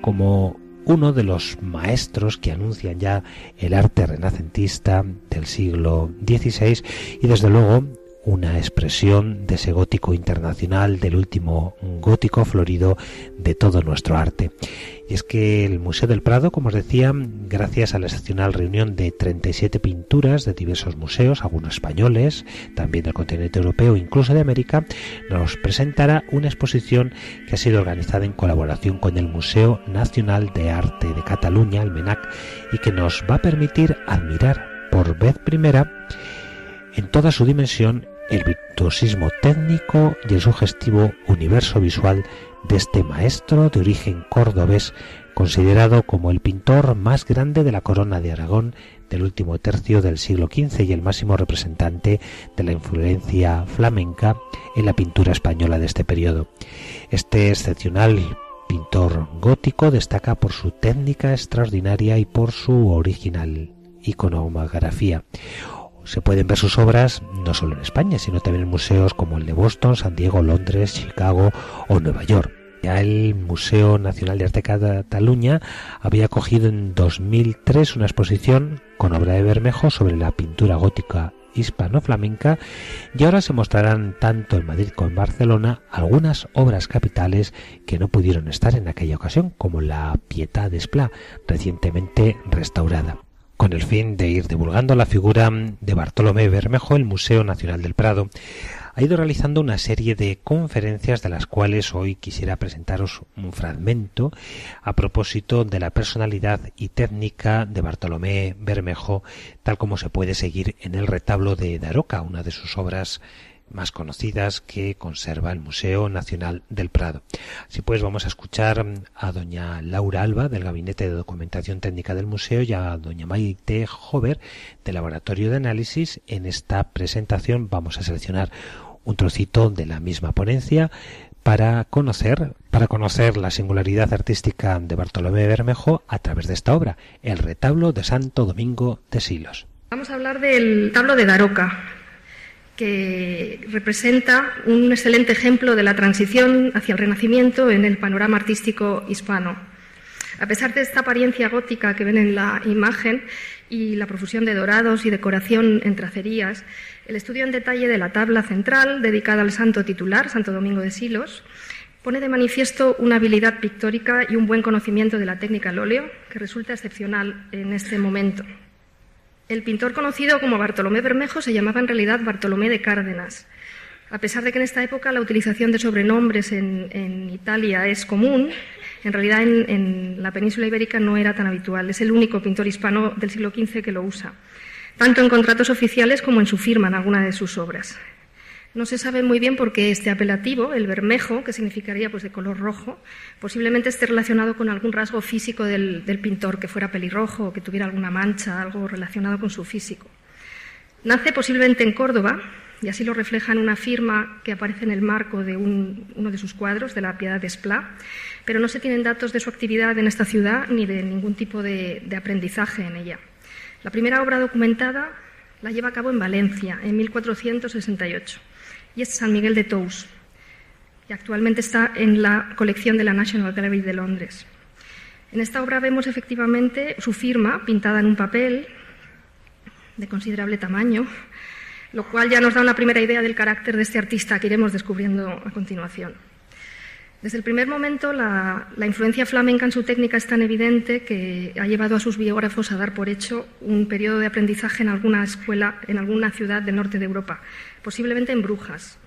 como uno de los maestros que anuncian ya el arte renacentista del siglo XVI y desde luego una expresión de ese gótico internacional, del último gótico florido de todo nuestro arte. Y es que el Museo del Prado, como os decía, gracias a la excepcional reunión de 37 pinturas de diversos museos, algunos españoles, también del continente europeo, incluso de América, nos presentará una exposición que ha sido organizada en colaboración con el Museo Nacional de Arte de Cataluña, el MENAC, y que nos va a permitir admirar por vez primera en toda su dimensión el virtuosismo técnico y el sugestivo universo visual de este maestro de origen cordobés, considerado como el pintor más grande de la corona de Aragón del último tercio del siglo XV y el máximo representante de la influencia flamenca en la pintura española de este periodo. Este excepcional pintor gótico destaca por su técnica extraordinaria y por su original iconografía se pueden ver sus obras no solo en España, sino también en museos como el de Boston, San Diego, Londres, Chicago o Nueva York. Ya el Museo Nacional de Arte de Cataluña había acogido en 2003 una exposición con obra de Bermejo sobre la pintura gótica hispano-flamenca y ahora se mostrarán tanto en Madrid como en Barcelona algunas obras capitales que no pudieron estar en aquella ocasión, como la Pietà d'Esplà, recientemente restaurada. Con el fin de ir divulgando la figura de Bartolomé Bermejo, el Museo Nacional del Prado. Ha ido realizando una serie de conferencias de las cuales hoy quisiera presentaros un fragmento a propósito de la personalidad y técnica de Bartolomé Bermejo, tal como se puede seguir en el retablo de Daroca, una de sus obras más conocidas que conserva el Museo Nacional del Prado. Así pues, vamos a escuchar a doña Laura Alba del Gabinete de Documentación Técnica del Museo y a doña Maite Jover del Laboratorio de Análisis. En esta presentación vamos a seleccionar un trocito de la misma ponencia para conocer, para conocer la singularidad artística de Bartolomé Bermejo a través de esta obra, el retablo de Santo Domingo de Silos. Vamos a hablar del tablo de Daroca, que representa un excelente ejemplo de la transición hacia el Renacimiento en el panorama artístico hispano. A pesar de esta apariencia gótica que ven en la imagen y la profusión de dorados y decoración en tracerías, el estudio en detalle de la tabla central dedicada al santo titular, Santo Domingo de Silos, pone de manifiesto una habilidad pictórica y un buen conocimiento de la técnica al óleo que resulta excepcional en este momento. El pintor conocido como Bartolomé Bermejo se llamaba en realidad Bartolomé de Cárdenas A pesar de que en esta época la utilización de sobrenombres en, Italia es común, en realidad en, en, la península ibérica no era tan habitual. Es el único pintor hispano del siglo XV que lo usa, tanto en contratos oficiales como en su firma en alguna de sus obras. No se sabe muy bien por qué este apelativo, el bermejo, que significaría pues, de color rojo, posiblemente esté relacionado con algún rasgo físico del, pintor, que fuera pelirrojo que tuviera alguna mancha, algo relacionado con su físico. Nace posiblemente en Córdoba, y así lo refleja en una firma que aparece en el marco de un, uno de sus cuadros, de la Piedad de Esplá, pero no se tienen datos de su actividad en esta ciudad ni de ningún tipo de, de aprendizaje en ella. La primera obra documentada la lleva a cabo en Valencia, en 1468 y es San Miguel de Tous, y actualmente está en la colección de la National Gallery de Londres. En esta obra vemos efectivamente su firma pintada en un papel de considerable tamaño, lo cual ya nos da una primera idea del carácter de este artista que iremos descubriendo a continuación. Desde el primer momento, la, la, influencia flamenca en su técnica es tan evidente que ha llevado a sus biógrafos a dar por hecho un periodo de aprendizaje en alguna escuela, en alguna ciudad del norte de Europa, posiblemente en Brujas,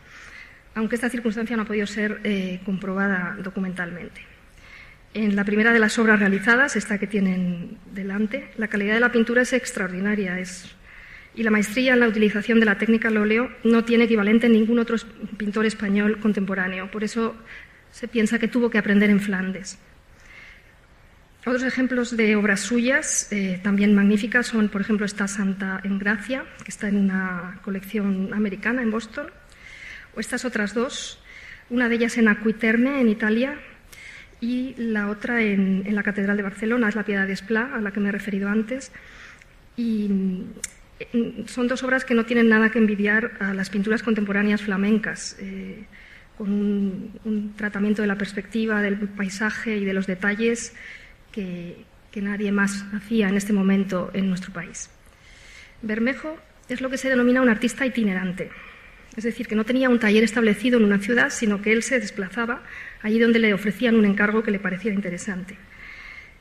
aunque esta circunstancia no ha podido ser eh, comprobada documentalmente. En la primera de las obras realizadas, esta que tienen delante, la calidad de la pintura es extraordinaria es, y la maestría en la utilización de la técnica al óleo no tiene equivalente en ningún otro pintor español contemporáneo. Por eso se piensa que tuvo que aprender en Flandes. Otros ejemplos de obras suyas, eh, también magníficas, son, por ejemplo, esta Santa en Gracia, que está en una colección americana en Boston, o estas otras dos, una de ellas en Aquiterne, en Italia, y la otra en, en la Catedral de Barcelona, es la Piedad de Esplá, a la que me he referido antes. Y mm, son dos obras que no tienen nada que envidiar a las pinturas contemporáneas flamencas. Eh, con un, un, tratamiento de la perspectiva, del paisaje y de los detalles que, nadie más hacía en este momento en nuestro país. Bermejo es lo que se denomina un artista itinerante, es decir, que no tenía un taller establecido en una ciudad, sino que él se desplazaba allí donde le ofrecían un encargo que le pareciera interesante.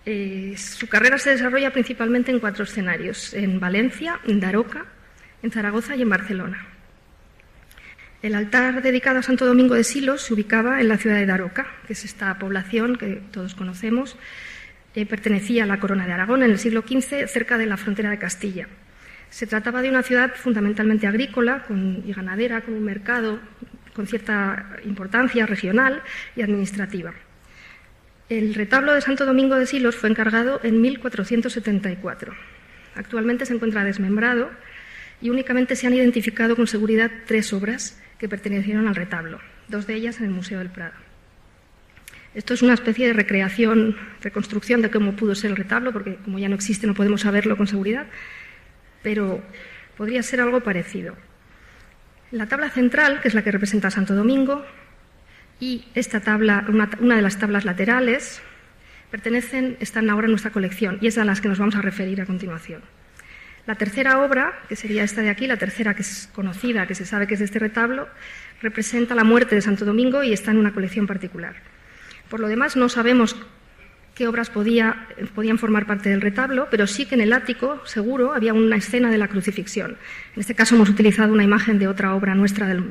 Eh, su carrera se desarrolla principalmente en cuatro escenarios, en Valencia, en Daroca, en Zaragoza y en Barcelona. El altar dedicado a Santo Domingo de Silos se ubicaba en la ciudad de Daroca, que es esta población que todos conocemos. Pertenecía a la corona de Aragón en el siglo XV, cerca de la frontera de Castilla. Se trataba de una ciudad fundamentalmente agrícola y ganadera, con un mercado con cierta importancia regional y administrativa. El retablo de Santo Domingo de Silos fue encargado en 1474. Actualmente se encuentra desmembrado y únicamente se han identificado con seguridad tres obras que pertenecieron al retablo, dos de ellas en el Museo del Prado. Esto es una especie de recreación, reconstrucción de cómo pudo ser el retablo, porque como ya no existe no podemos saberlo con seguridad, pero podría ser algo parecido. La tabla central, que es la que representa a Santo Domingo, y esta tabla, una, una de las tablas laterales, pertenecen, están ahora en nuestra colección y es a las que nos vamos a referir a continuación. La tercera obra, que sería esta de aquí, la tercera que es conocida, que se sabe que es de este retablo, representa la muerte de Santo Domingo y está en una colección particular. Por lo demás, no sabemos qué obras podía, podían formar parte del retablo, pero sí que en el ático, seguro, había una escena de la crucifixión. En este caso hemos utilizado una imagen de otra obra nuestra, del,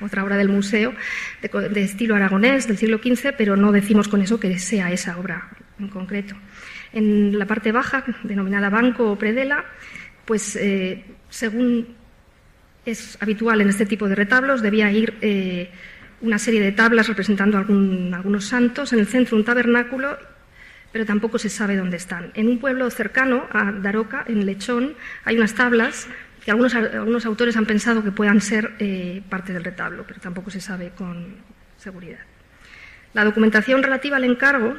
otra obra del museo, de, de estilo aragonés del siglo XV, pero no decimos con eso que sea esa obra en concreto. En la parte baja, denominada banco o predela, pues eh, según es habitual en este tipo de retablos, debía ir eh, una serie de tablas representando algunos santos, en el centro un tabernáculo, pero tampoco se sabe dónde están. En un pueblo cercano a Daroca, en Lechón, hay unas tablas que algunos, algunos autores han pensado que puedan ser eh, parte del retablo, pero tampoco se sabe con seguridad. La documentación relativa al encargo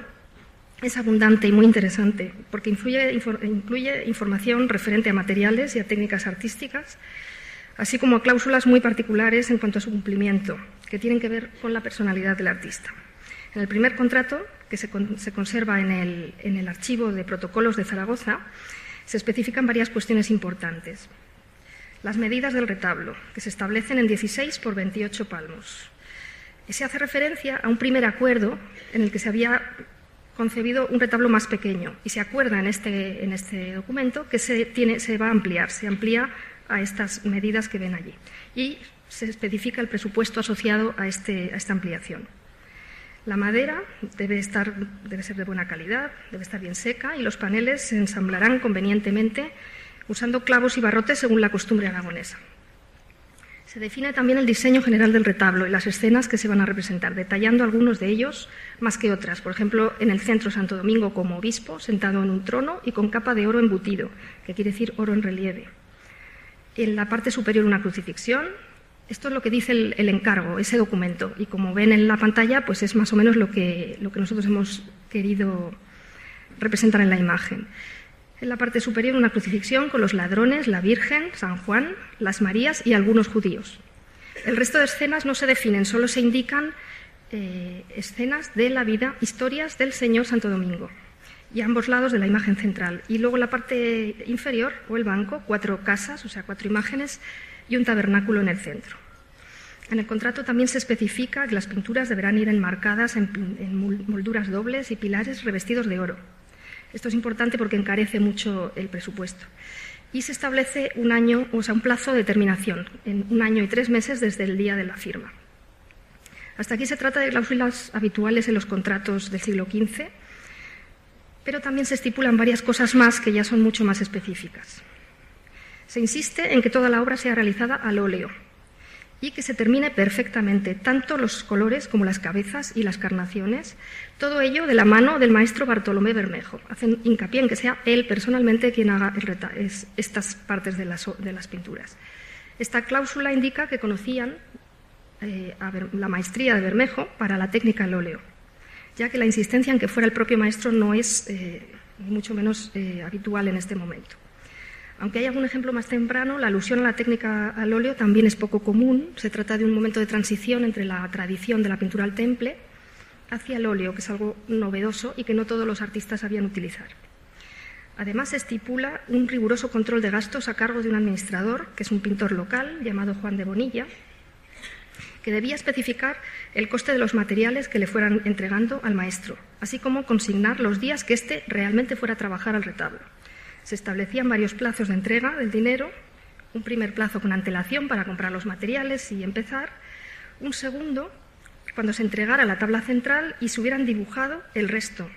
es abundante y muy interesante porque incluye información referente a materiales y a técnicas artísticas, así como a cláusulas muy particulares en cuanto a su cumplimiento, que tienen que ver con la personalidad del artista. En el primer contrato, que se, con, se conserva en el, archivo de protocolos de Zaragoza, se especifican varias cuestiones importantes. Las medidas del retablo, que se establecen en 16 por 28 palmos. Y se hace referencia a un primer acuerdo en el que se había concebido un retablo más pequeño y se acuerda en este, este documento que se va a ampliar, se amplía a estas medidas que ven allí. Y se especifica el presupuesto asociado a, este, a esta ampliación. La madera debe, estar, debe ser de buena calidad, debe estar bien seca y los paneles se ensamblarán convenientemente usando clavos y barrotes según la costumbre aragonesa. Se define también el diseño general del retablo y las escenas que se van a representar, detallando algunos de ellos más que otras. Por ejemplo, en el centro Santo Domingo como obispo, sentado en un trono y con capa de oro embutido, que quiere decir oro en relieve. En la parte superior una crucifixión. Esto es lo que dice el, encargo, ese documento. Y como ven en la pantalla, pues es más o menos lo que, lo que nosotros hemos querido representar en la imagen. En la parte superior una crucifixión con los ladrones, la Virgen, San Juan, las Marías y algunos judíos. El resto de escenas no se definen, solo se indican eh, escenas de la vida, historias del Señor Santo Domingo y ambos lados de la imagen central. Y luego la parte inferior, o el banco, cuatro casas, o sea, cuatro imágenes y un tabernáculo en el centro. En el contrato también se especifica que las pinturas deberán ir enmarcadas en, en molduras dobles y pilares revestidos de oro. Esto es importante porque encarece mucho el presupuesto. Y se establece un año, o sea, un plazo de terminación, en un año y tres meses desde el día de la firma. Hasta aquí se trata de cláusulas habituales en los contratos del siglo XV, pero también se estipulan varias cosas más que ya son mucho más específicas. Se insiste en que toda la obra sea realizada al óleo, y que se termine perfectamente, tanto los colores como las cabezas y las carnaciones, todo ello de la mano del maestro Bartolomé Bermejo. Hacen hincapié en que sea él personalmente quien haga es, estas partes de las, pinturas. Esta cláusula indica que conocían eh, la maestría de Bermejo para la técnica al óleo, ya que la insistencia en que fuera el propio maestro no es eh, mucho menos eh, habitual en este momento. Aunque hay algún ejemplo más temprano, la alusión a la técnica al óleo también es poco común. Se trata de un momento de transición entre la tradición de la pintura al temple hacia el óleo, que es algo novedoso y que no todos los artistas sabían utilizar. Además, se estipula un riguroso control de gastos a cargo de un administrador, que es un pintor local llamado Juan de Bonilla, que debía especificar el coste de los materiales que le fueran entregando al maestro, así como consignar los días que éste realmente fuera a trabajar al retablo. Se establecían varios plazos de entrega del dinero, un primer plazo con antelación para comprar los materiales y empezar, un segundo cuando se entregara la tabla central y se hubieran dibujado el resto,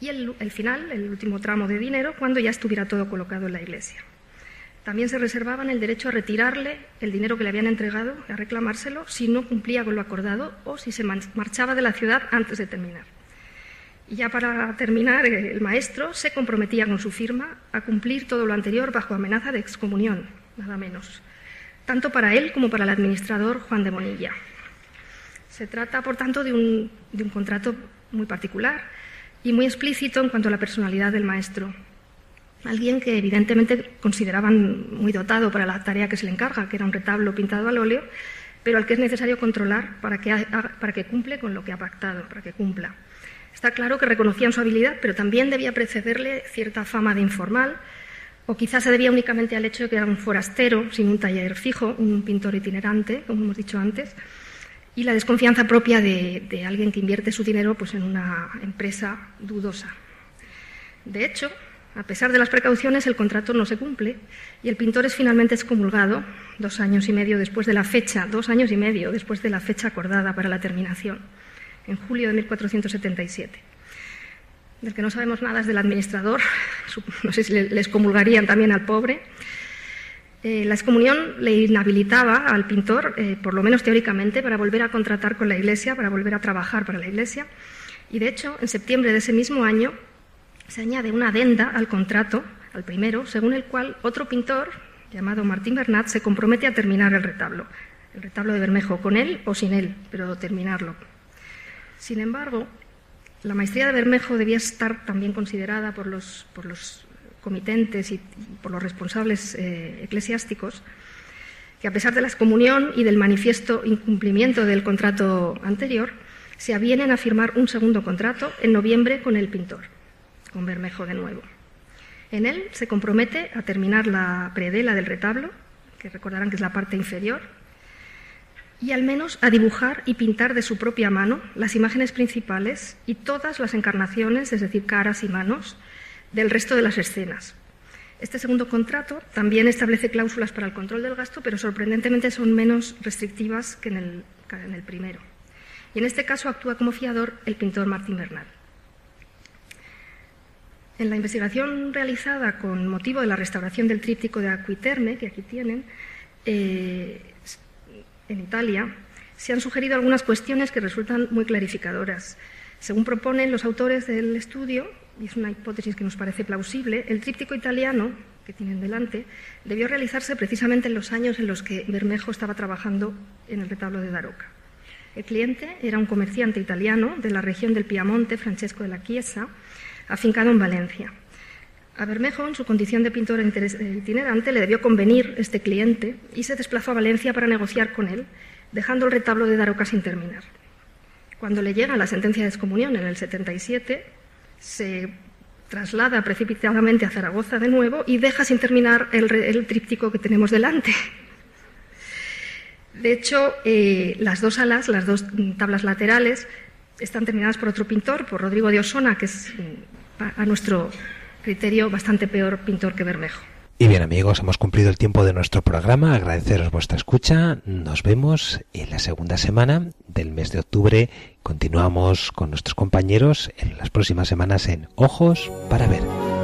y el, final, el último tramo de dinero, cuando ya estuviera todo colocado en la iglesia. También se reservaban el derecho a retirarle el dinero que le habían entregado, a reclamárselo, si no cumplía con lo acordado o si se marchaba de la ciudad antes de terminar. Y ya para terminar, el maestro se comprometía con su firma a cumplir todo lo anterior bajo amenaza de excomunión, nada menos, tanto para él como para el administrador Juan de Monilla. Se trata, por tanto, de un, de un contrato muy particular y muy explícito en cuanto a la personalidad del maestro. Alguien que evidentemente consideraban muy dotado para la tarea que se le encarga, que era un retablo pintado al óleo, pero al que es necesario controlar para que, cumple con lo que ha pactado, para que cumpla. Está claro que reconocían su habilidad, pero también debía precederle cierta fama de informal, o quizás se debía únicamente al hecho de que era un forastero, sin un taller fijo, un pintor itinerante, como hemos dicho antes, y la desconfianza propia de, de alguien que invierte su dinero pues, en una empresa dudosa. De hecho, a pesar de las precauciones, el contrato no se cumple y el pintor es finalmente excomulgado dos años y medio después de la fecha, dos años y medio después de la fecha acordada para la terminación en julio de 1477. Del que no sabemos nada es del administrador, no sé si les comulgarían también al pobre. Eh, la excomunión le inhabilitaba al pintor, eh, por lo menos teóricamente, para volver a contratar con la Iglesia, para volver a trabajar para la Iglesia. Y de hecho, en septiembre de ese mismo año se añade una adenda al contrato, al primero, según el cual otro pintor, llamado Martín Bernat, se compromete a terminar el retablo, el retablo de Bermejo, con él o sin él, pero terminarlo. Sin embargo, la maestría de Bermejo debía estar también considerada por los, por los comitentes y por los responsables eh, eclesiásticos, que a pesar de la excomunión y del manifiesto incumplimiento del contrato anterior, se avienen a firmar un segundo contrato en noviembre con el pintor, con Bermejo de nuevo. En él se compromete a terminar la predela del retablo, que recordarán que es la parte inferior, y al menos a dibujar y pintar de su propia mano las imágenes principales y todas las encarnaciones, es decir, caras y manos, del resto de las escenas. Este segundo contrato también establece cláusulas para el control del gasto, pero sorprendentemente son menos restrictivas que en el, en el primero. Y en este caso actúa como fiador el pintor Martín Bernal. En la investigación realizada con motivo de la restauración del tríptico de Aquiterme, que aquí tienen, eh, en Italia, se han sugerido algunas cuestiones que resultan muy clarificadoras. Según proponen los autores del estudio, y es una hipótesis que nos parece plausible, el tríptico italiano que tienen delante debió realizarse precisamente en los años en los que Bermejo estaba trabajando en el retablo de Daroca. El cliente era un comerciante italiano de la región del Piamonte, Francesco de la Chiesa, afincado en Valencia. A Bermejo, en su condición de pintor itinerante, le debió convenir este cliente y se desplazó a Valencia para negociar con él, dejando el retablo de Daroca sin terminar. Cuando le llega la sentencia de excomunión en el 77, se traslada precipitadamente a Zaragoza de nuevo y deja sin terminar el, el tríptico que tenemos delante. De hecho, eh, las dos alas, las dos tablas laterales, están terminadas por otro pintor, por Rodrigo de Osona, que es, a nuestro criterio, bastante peor pintor que Bermejo. Y bien amigos, hemos cumplido el tiempo de nuestro programa. Agradeceros vuestra escucha. Nos vemos en la segunda semana del mes de octubre. Continuamos con nuestros compañeros en las próximas semanas en Ojos para Ver.